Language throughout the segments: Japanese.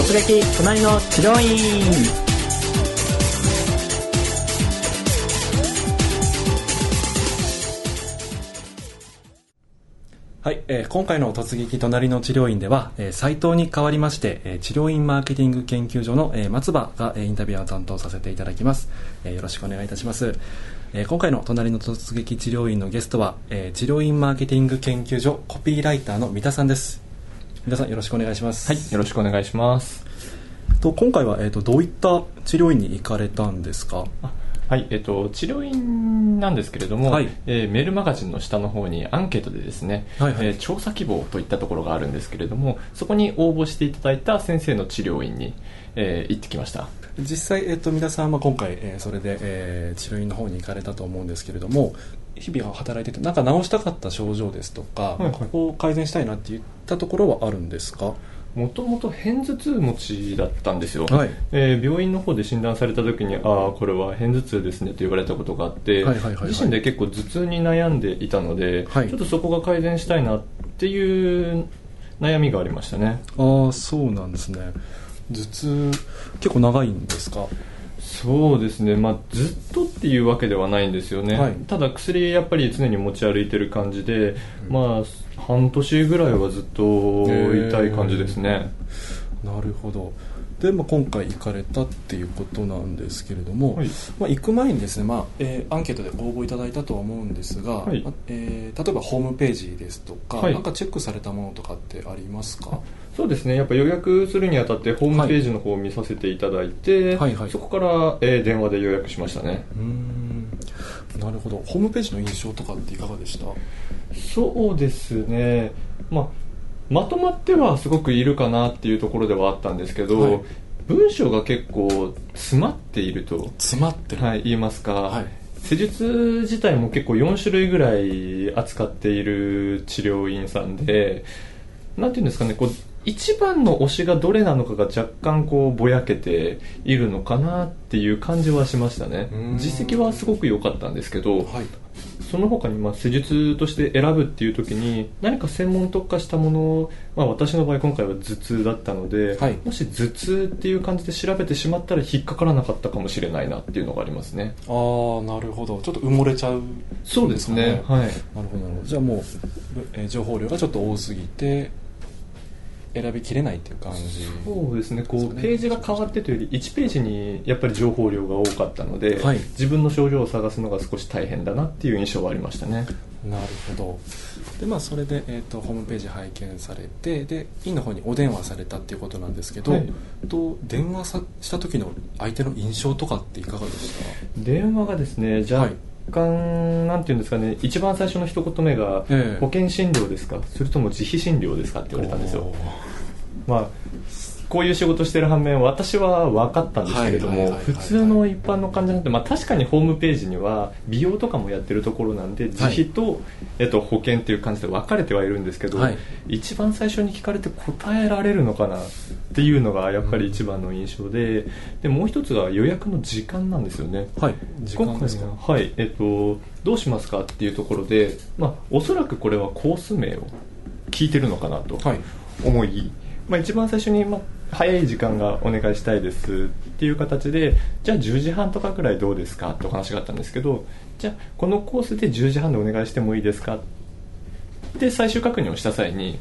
突撃隣の治療院はい、えー、今回の突撃隣の治療院では、えー、斉藤に代わりまして、えー、治療院マーケティング研究所の、えー、松葉が、えー、インタビューを担当させていただきます、えー、よろしくお願いいたします、えー、今回の隣の突撃治療院のゲストは、えー、治療院マーケティング研究所コピーライターの三田さんです。三田さんよろしくお願いします。はいよろしくお願いします。と今回は、えーと、どういった治療院に行かれたんですか？はい、えっと、治療院なんですけれども、はい、えー、メールマガジンの下の方にアンケートでですね、はいはい、えー、調査希望といったところがあるんですけれどもそこに応募していただいた先生の治療院に、えー、行ってきました。実際、えーと、皆さんは今回、えー、それで、えー、治療院の方に行かれたと思うんですけれども日々働いててなんか治したかった症状ですとか、はいはい、ここを改善したいなっていったところはあるんですか？もともと片頭痛持ちだったんですよ、はい、えー、病院の方で診断された時にああこれは片頭痛ですねと言われたことがあって、はいはいはいはい、自身で結構頭痛に悩んでいたので、はい、ちょっとそこが改善したいなっていう悩みがありましたね。ああそうなんですね。頭痛結構長いんですか？そうですね、まあ、ずっとっていうわけではないんですよね、はい、ただ薬やっぱり常に持ち歩いてる感じで、うん、まあ半年ぐらいはずっと痛い感じですね、なるほど。で、まあ、今回行かれたっていうことなんですけれども、はい、まあ、行く前にですね、まあえー、アンケートで応募いただいたとは思うんですが、はい、えー、例えばホームページですとか、はい、なんかチェックされたものとかってありますか？そうですね。やっぱ予約するにあたってホームページの方を見させていただいて、はいはい、そこから、えー、電話で予約しましたね。うん。なるほど。ホームページの印象とかっていかがでした？そうですね、まあ、まとまってはすごくいるかなっていうところではあったんですけど、はい、文章が結構詰まっていると詰まってる、はい、言いますか、はい、施術自体も結構4種類ぐらい扱っている治療院さんでなんていうんですかねこう一番の推しがどれなのかが若干こうぼやけているのかなっていう感じはしましたね。実績はすごく良かったんですけど、はい、その他にまあ施術として選ぶっていう時に何か専門特化したものを、まあ、私の場合今回は頭痛だったので、はい、もし頭痛っていう感じで調べてしまったら引っかからなかったかもしれないなっていうのがありますね。ああなるほど。ちょっと埋もれちゃう、ね、そうですね。はいなるほどなるほど。じゃあもう、えー、情報量がちょっと多すぎて選びきれないっていう感じ。そうですね。こう、ね、ページが変わってというより1ページにやっぱり情報量が多かったので、はい、自分の症状を探すのが少し大変だなっていう印象はありましたね。なるほど。でまあそれで、えーと、ホームページ拝見されてで院の方にお電話されたっていうことなんですけど、はい、と電話さした時の相手の印象とかっていかがでした？電話がですねじゃあ、はい干なんていうんですかね一番最初の一言目が、え保険診療ですかそれとも自費診療ですかって言われたんですよ。まあこういう仕事してる反面私は分かったんですけれども普通の一般の患者なんて、まあ、確かにホームページには美容とかもやってるところなんで自費と、えっと、保険っていう感じで分かれてはいるんですけど、はい、一番最初に聞かれて答えられるのかなっていうのがやっぱり一番の印象ででもう一つが予約の時間なんですよね。はい、時間ですか？はい。えっと、どうしますかっていうところで、まあ、おそらくこれはコース名を聞いてるのかなと思いまあ、一番最初に、まあ、早い時間がお願いしたいですっていう形でじゃあ10時半とかくらいどうですかってお話があったんですけどじゃあこのコースで10時半でお願いしてもいいですかって最終確認をした際に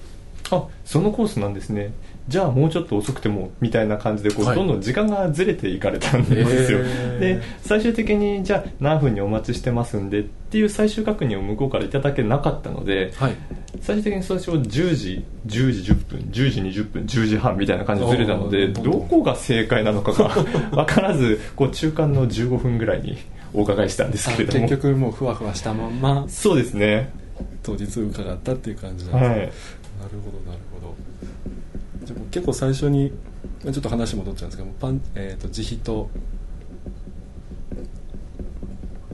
あそのコースなんですね。じゃあもうちょっと遅くてもみたいな感じでこう、どんどん時間がずれていかれたんですよ、で最終的にじゃあ何分にお待ちしてますんでっていう最終確認を向こうからいただけなかったので、はい、最終的に最初10時10時10分10時20分10時半みたいな感じでずれたのでど。こが正解なのかが 分からずこう中間の15分ぐらいにお伺いしたんですけれども。結局もうふわふわしたままそうですね。当日伺ったっていう感じなんです、はい、なるほどなるほどでも結構最初にちょっと話戻っちゃうんですけどパン、えーと、自費と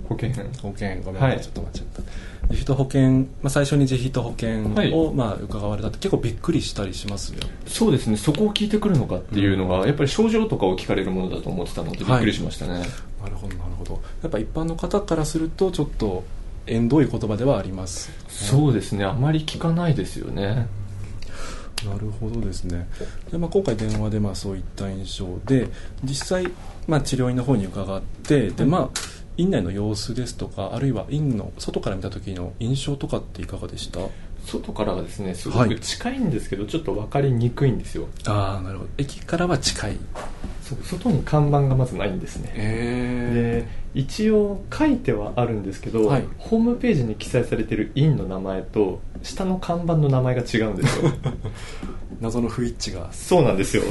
保険。保険。ごめんなさい、はい、ちょっと待っちゃった。自費と保険、まあ、最初に自費と保険を、はい、まあ、伺われたって結構びっくりしたりしますよ。そうですね。そこを聞いてくるのかっていうのが、うん、やっぱり症状とかを聞かれるものだと思ってたのでびっくりしましたね、はい、なるほどなるほど。やっぱ一般の方からするとちょっと縁遠い言葉ではあります、そうですね。あまり聞かないですよね、ななるほどですね。で、まあ、今回電話でまあそういった印象で実際、まあ、治療院の方に伺ってで、まあ、院内の様子ですとかあるいは院の外から見た時の印象とかっていかがでした？外からはですねすごく近いんですけど、はい、ちょっと分かりにくいんですよ。ああなるほど。駅からは近い外に看板がまずないんですね。で一応書いてはあるんですけど、はい、ホームページに記載されてる院の名前と下の看板の名前が違うんですよ。謎の不一致が。そうなんですよ。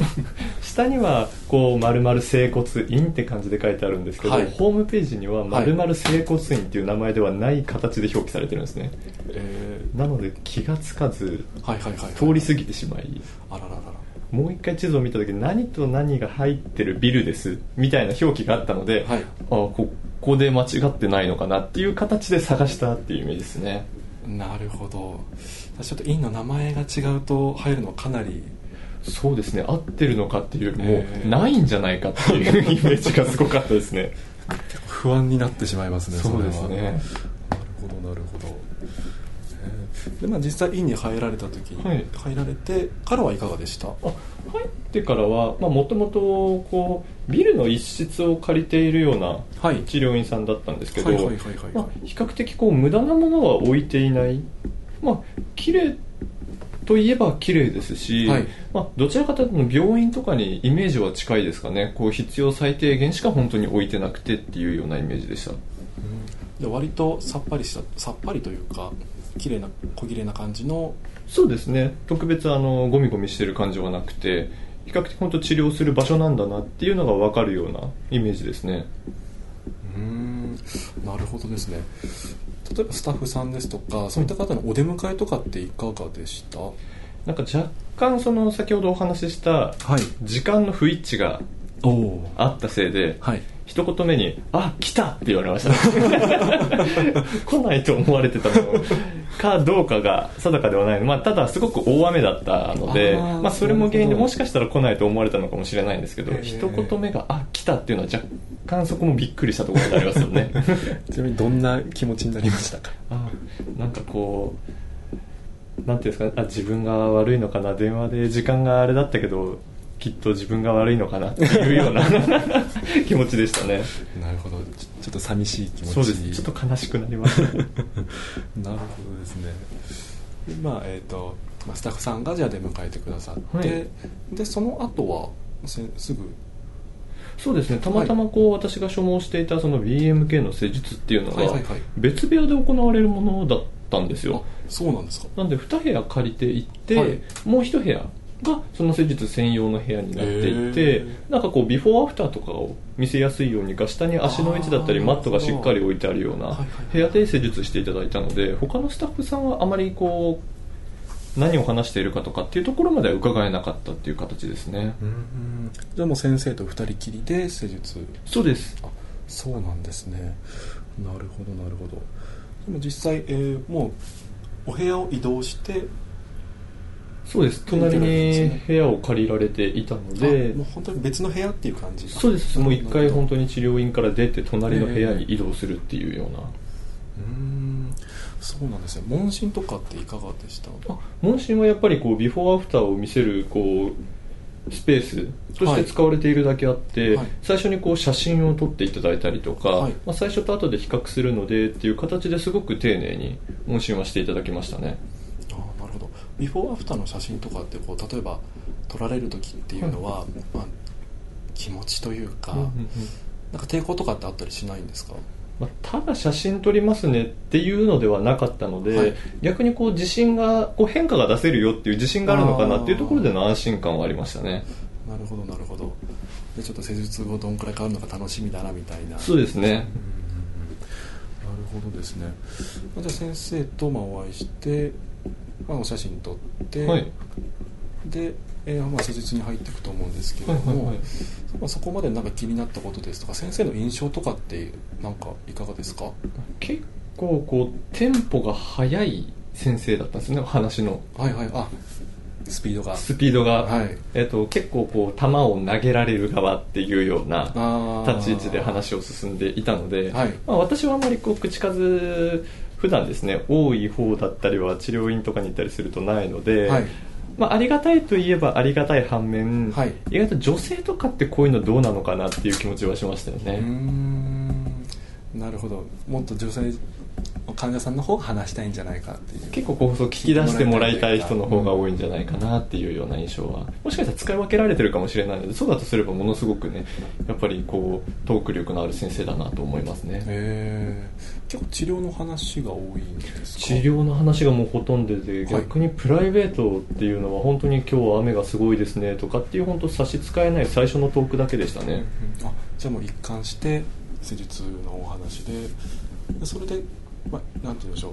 下にはこう〇〇整骨院って感じで書いてあるんですけど、はい、ホームページには〇〇整骨院っていう名前ではない形で表記されてるんですね、えー、なので気がつかず、はいはいはい、通り過ぎてしまい。あらららもう一回地図を見た時何と何が入ってるビルですみたいな表記があったので、はい、あここで間違ってないのかなっていう形で探したっていうイメージですね。なるほど。ちょっと院の名前が違うと入るのはかなりそうですね。合ってるのかっていうよりも、ないんじゃないかっていうイメージがすごかったですね。不安になってしまいますねそうですね。なるほどなるほどでまあ、実際院に入られた時に、はい、入られてからはいかがでした？入ってからはもともとビルの一室を借りているような治療院さんだったんですけど比較的こう無駄なものは置いていない。まあ綺麗といえば綺麗ですし、はい、まあ、どちらかというと病院とかにイメージは近いですかね。こう必要最低限しか本当に置いてなくてっていうようなイメージでした、うん、で割とさっぱりしたさっぱりというか綺麗な小綺麗な感じの。そうですね。特別あのゴミゴミしてる感じはなくて比較的本当治療する場所なんだなっていうのが分かるようなイメージですね。うん。なるほどですね。例えばスタッフさんですとかそういった方のお出迎えとかっていかがでした、なんか若干その先ほどお話しした時間の不一致があったせいで、はい、一言目に「あ来た!」って言われました。来ないと思われてたの。かどうかが定かではないまあ、ただすごく大雨だったのでまあ、それも原因でもしかしたら来ないと思われたのかもしれないんですけど一言目が「あ来た!」っていうのは若干そこもびっくりしたところでありますよね。ちなみにどんな気持ちになりましたか？あなんかこうなんていうんですかあ自分が悪いのかな。電話で時間があれだったけどきっと自分が悪いのかなっていうような 気持ちでしたね。なるほど。ちょっと寂しい気持ち。そうです。ちょっと悲しくなります。なるほどですね。まあえっ、ー、と、まあ、スタッフさんがじゃあ出迎えてくださって、はい、でその後はすぐ？そうですね。たまたまこう、はい、私が所望していたその BMK の施術っていうのが別部屋で行われるものだったんですよ。そうなんですか。なんで2部屋借りていって、はい、もう1部屋がその施術専用の部屋になっていてなんかこうビフォーアフターとかを見せやすいように下に足の位置だったりマットがしっかり置いてあるような部屋で施術していただいたので他のスタッフさんはあまりこう何を話しているかとかっていうところまでは伺えなかったっていう形ですね。じゃあもう先生と2人きりで施術。そうです。あそうなんですね。なるほどなるほど。でも実際、えー、もうお部屋を移動してそうです。隣に部屋を借りられていたので。もう本当に別の部屋っていう感じそうです。もう一回本当に治療院から出て隣の部屋に移動するっていうような、うん。そうなんですよ問診とかっていかがでした？あ問診はやっぱりこうビフォーアフターを見せるこうスペースとして使われているだけあって、はい、最初にこう写真を撮っていただいたりとか、はい、まあ、最初と後で比較するのでっていう形ですごく丁寧に問診はしていただきましたねビフォーアフターの写真とかってこう例えば撮られる時っていうのは、はい、まあ、気持ちというか、うんうんうん、なんか抵抗とかってあったりしないんですか？まあ、ただ写真撮りますねっていうのではなかったので、はい、逆にこう自信がこう変化が出せるよっていう自信があるのかなっていうところでの安心感はありましたね。なるほどなるほど。でちょっと施術後どんくらい変わるのか楽しみだなみたいな。そうですね、うん、なるほどですね。じゃあ先生とまあお会いしてまあ、お写真撮って、はい、で、えーまあ、施術に入っていくと思うんですけれども、はいはいはい、まあ、そこまでなんか気になったことですとか先生の印象とかってなんかいかがですか？結構こうテンポが速い先生だったんですね話の。はいはい。あスピードが。スピードが、はい、えーと、結構こう球を投げられる側っていうような立ち位置で話を進んでいたので、はい、まあ、私はあまりこう口数普段ですね多い方だったりは治療院とかに行ったりするとないので、はい、まあ、ありがたいといえばありがたい反面、はい。意外と女性とかってこういうのどうなのかなっていう気持ちはしましたよね、ん。なるほど。もっと女性患者さんの方が話したいんじゃないかっていう。結構こうそう聞き出してもらいたい人の方が多いんじゃないかなっていうような印象は。もしかしたら使い分けられてるかもしれないのでそうだとすればものすごくねやっぱりこうトーク力のある先生だなと思いますね。へー。結構治療の話が多いんですか？治療の話がもうほとんどではい。逆にプライベートっていうのは本当に今日は雨がすごいですねとかっていう本当差し支えない最初のトークだけでしたね。うん。あじゃあもう一貫して施術のお話ででそれで、まあ、なんて言うんでしょ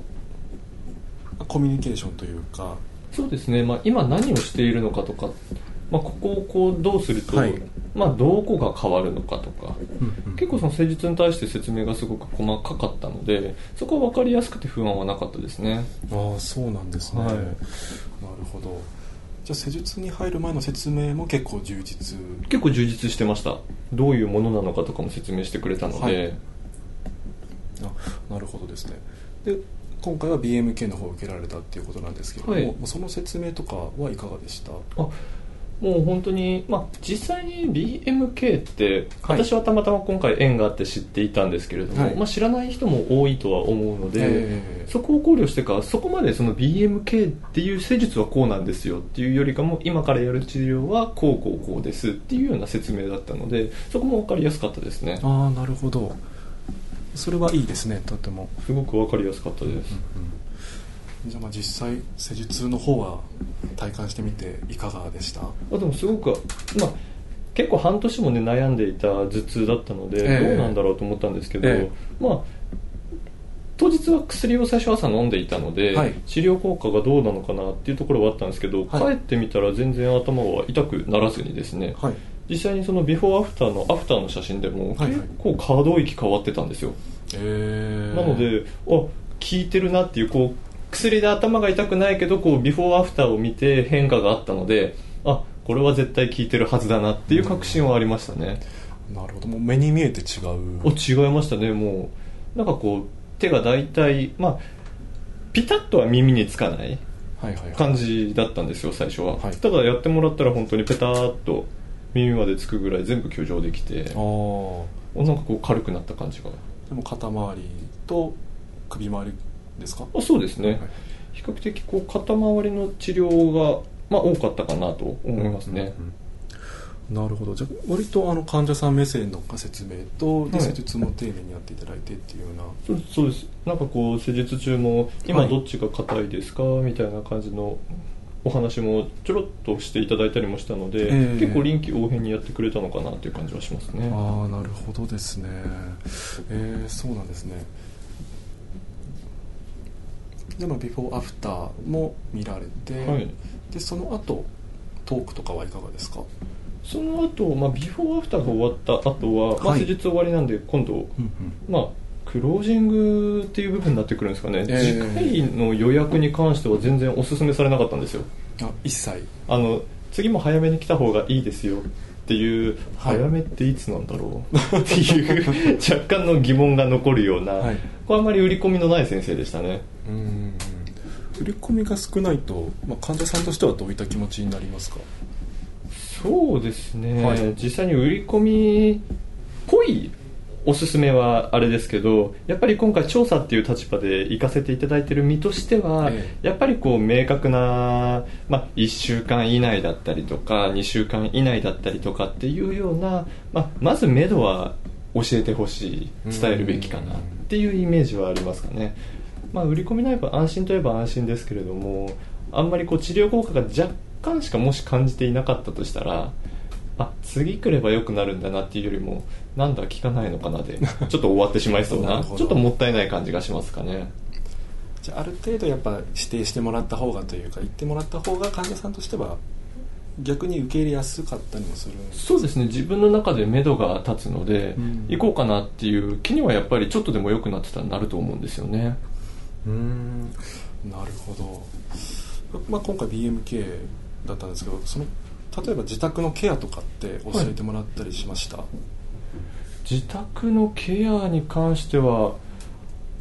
う。コミュニケーションというか。そうですね、まあ、今何をしているのかとか、まあ、ここをこうどうすると、はい。まあ、どこが変わるのかとか。結構その施術に対して説明がすごく細かかったのでそこは分かりやすくて不安はなかったですね。ああそうなんですね、はい。なるほど。じゃあ施術に入る前の説明も結構充実。結構充実してました。どういうものなのかとかも説明してくれたので、はいあなるほどですね。で今回は BMK の方を受けられたっていうことなんですけれども、はい。その説明とかはいかがでした？あもう本当に、まあ、実際に BMK ってはい。私はたまたま今回縁があって知っていたんですけれども、はい。まあ、知らない人も多いとは思うので、ええ。そこを考慮してかそこまでその BMK っていう施術はこうなんですよっていうよりかも今からやる治療はこうこうこうですっていうような説明だったのでそこも分かりやすかったですね。ああなるほどそれはいいですねとても。すごく分かりやすかったです、じゃあまあ実際施術の方は体感してみていかがでした？あでもすごく、まあ、結構半年もね悩んでいた頭痛だったので、ええ。どうなんだろうと思ったんですけど、ええ。まあ当日は薬を最初朝飲んでいたので、はい。治療効果がどうなのかなっていうところはあったんですけど、はい。帰ってみたら全然頭は痛くならずにですね、はい実際にそのビフォーアフターのアフターの写真でもはいはい。結構可動域変わってたんですよ、えー、なのであ効いてるなっていうこう薬で頭が痛くないけどこうビフォーアフターを見て変化があったのであこれは絶対効いてるはずだなっていう確信はありましたね、なるほど。もう目に見えて違う。お違いましたねもう。なんかこう手が大体まあピタッとは耳につかないはいはいはい。感じだったんですよ最初は、はい。ただやってもらったら本当にペターっと耳までつくぐらい全部挙上できてなんかこう軽くなった感じがでも肩周りと首周りですか？あそうですね、はい。比較的こう肩周りの治療が、まあ、多かったかなと思いますね、うんなるほど。じゃあ割とあの患者さん目線の説明とではい。施術も丁寧にやっていただいてっていうような。そうそうです。なんかこう施術中も今どっちが硬いですか、みたいな感じのお話もちょろっとしていただいたりもしたので、ええ。結構臨機応変にやってくれたのかなっていう感じはしますね。ああなるほどですね。えー、そうなんですね。でもビフォーアフターも見られて、はい。でその後トークとかはいかがですか？その後、まあビフォーアフターが終わった後は、まあ、はい。施術終わりなんで今度、うん。まあクロージングっていう部分になってくるんですかね、ええ。次回の予約に関しては全然お勧めされなかったんですよ。あ一切。あの次も早めに来た方がいいですよ。っていう、はい。早めっていつなんだろう。っていう若干の疑問が残るような、はい。これあんまり売り込みのない先生でしたね。うん振り込みが少ないと、まあ、患者さんとしてはどういった気持ちになりますか？そうですね、はい。実際に売り込みっぽいおすすめはあれですけどやっぱり今回調査っていう立場で行かせていただいてる身としては、えやっぱりこう明確な、まあ、1週間以内だったりとか2週間以内だったりとかっていうような、まあ、まず目処は教えてほしい伝えるべきかなっていうイメージはありますかね、まあ、売り込みないば安心といえば安心ですけれどもあんまりこう治療効果が若干しかもし感じていなかったとしたらあ次来れば良くなるんだなっていうよりもなんだ効かないのかなで ちょっと終わってしまいそうなちょっともったいない感じがしますかね。じゃあある程度やっぱ指定してもらった方がというか言ってもらった方が患者さんとしては逆に受け入れやすかったりもするそうですね。自分の中で目処が立つので、うん。行こうかなっていう気にはやっぱりちょっとでも良くなってたらなると思うんですよね。うん。なるほど、まあ、今回 BMK だったんですけどその例えば自宅のケアとかって教えてもらったりしました、自宅のケアに関しては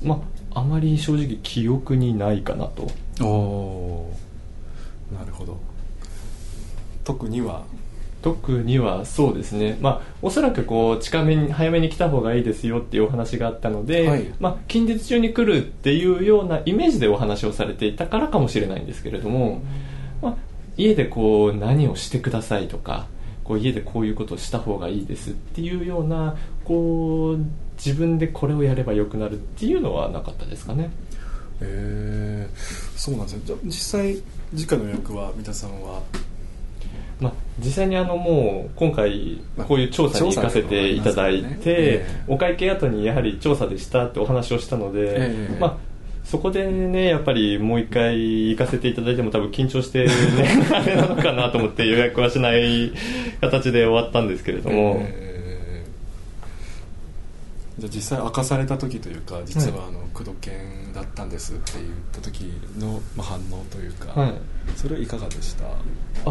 まああまり正直記憶にないかなと。おおなるほど。特には？特にはそうですね、まあ、おそらくこう近めに早めに来た方がいいですよっていうお話があったので、はい、まあ、近日中に来るっていうようなイメージでお話をされていたからかもしれないんですけれども、まあ、家でこう何をしてくださいとかこう家でこういうことをした方がいいですっていうようなこう自分でこれをやればよくなるっていうのはなかったですかね。えー、そうなんですね。じゃ実際次回の予約は三田さんは？まあ、実際にあのもう今回こういう調査に行かせていただいて、お会計後にやはり調査でしたってお話をしたので、まあ、そこでねやっぱりもう一回行かせていただいても多分緊張してね あれなのかなと思って予約はしない形で終わったんですけれども。じゃあ実際明かされた時というか実はあの工藤犬だったんですって言った時の、まあ、反応というか、はい、それはいかがでした？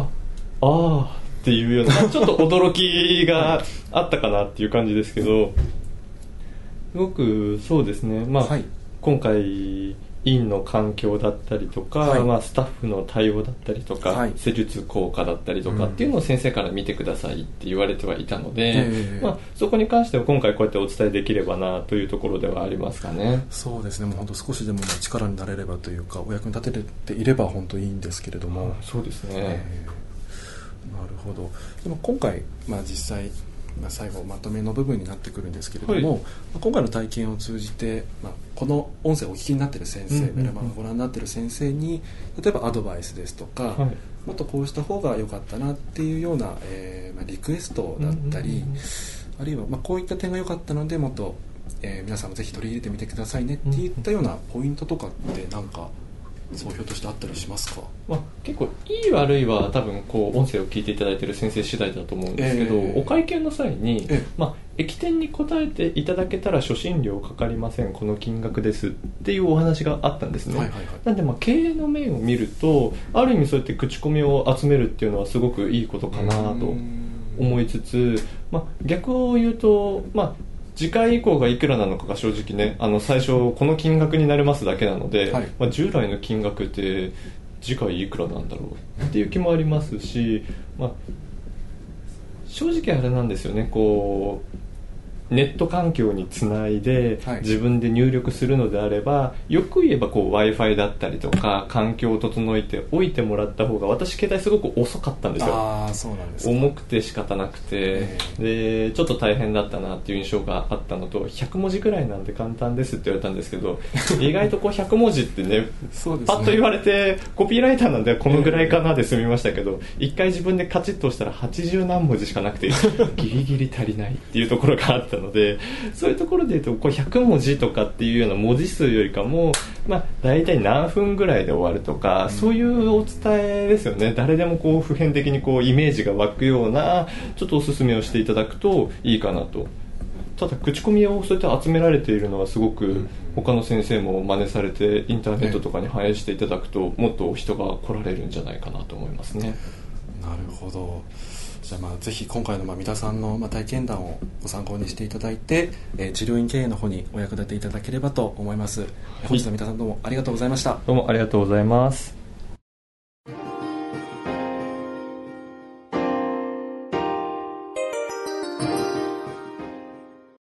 あああっていうような ちょっと驚きがあったかなっていう感じですけど。すごくそうですね。まあ、はい、今回院の環境だったりとか、はい、まあ、スタッフの対応だったりとか、はい、施術効果だったりとかっていうのを先生から見てくださいって言われてはいたので、うん、まあ、そこに関しては今回こうやってお伝えできればなというところではありますかね。そうですね。もう本当少しでも力になれればというかお役に立てていれば本当いいんですけれども。そうですね、えーなるほど。でも今回、まあ、実際、まあ、最後まとめの部分になってくるんですけれども、はい、今回の体験を通じて、まあ、この音声をお聞きになっている先生、メルマガをご覧になっている先生に例えばアドバイスですとか、はい、もっとこうした方が良かったなっていうような、えーまあ、リクエストだったり、あるいは、まあ、こういった点が良かったのでもっと、えー、皆さんもぜひ取り入れてみてくださいねっていったようなポイントとかって何か総評としてあったりしますか、まあ、結構いい悪いは多分こう音声を聞いていただいている先生次第だと思うんですけど、えー、お会計の際に、えー、まあ、駅店に答えていただけたら初診料かかりませんこの金額ですっていうお話があったんですね、はいはいはい、なんでまあ経営の面を見るとある意味そうやって口コミを集めるっていうのはすごくいいことかなと思いつつ、まあ、逆を言うと、まあ、次回以降がいくらなのかが正直ねあの最初この金額になりますだけなので、はい、まあ、従来の金額って次回いくらなんだろうっていう気もありますし、まあ、正直あれなんですよねこうネット環境につないで自分で入力するのであれば、よく言えば w i f i だったりとか環境を整えておいてもらった方が私携帯すごく遅かったんですよ。あそうなんです重くて仕方なくて、でちょっと大変だったなっていう印象があったのと100文字ぐらいなんで簡単ですって言われたんですけど 意外とこう100文字ってねそうですね。パッと言われてコピーライターなんでこのぐらいかなで済みましたけど一回自分でカチッと押したら80何文字しかなくて ギリギリ足りないっていうところがあったのでそういうところで言うとこれ100文字とかっていうような文字数よりかも、まあ、大体何分ぐらいで終わるとか、うん、そういうお伝えですよね。誰でもこう普遍的にこうイメージが湧くようなちょっとおすすめをしていただくといいかなと。ただ口コミをそうやって集められているのはすごく他の先生も真似されてインターネットとかに反映していただくともっと人が来られるんじゃないかなと思いますね。なるほどじゃあまあぜひ今回のまあ三田さんのまあ体験談をご参考にしていただいて、えー、治療院経営の方にお役立ていただければと思います、本日は三田さんどうもありがとうございました。どうもありがとうございます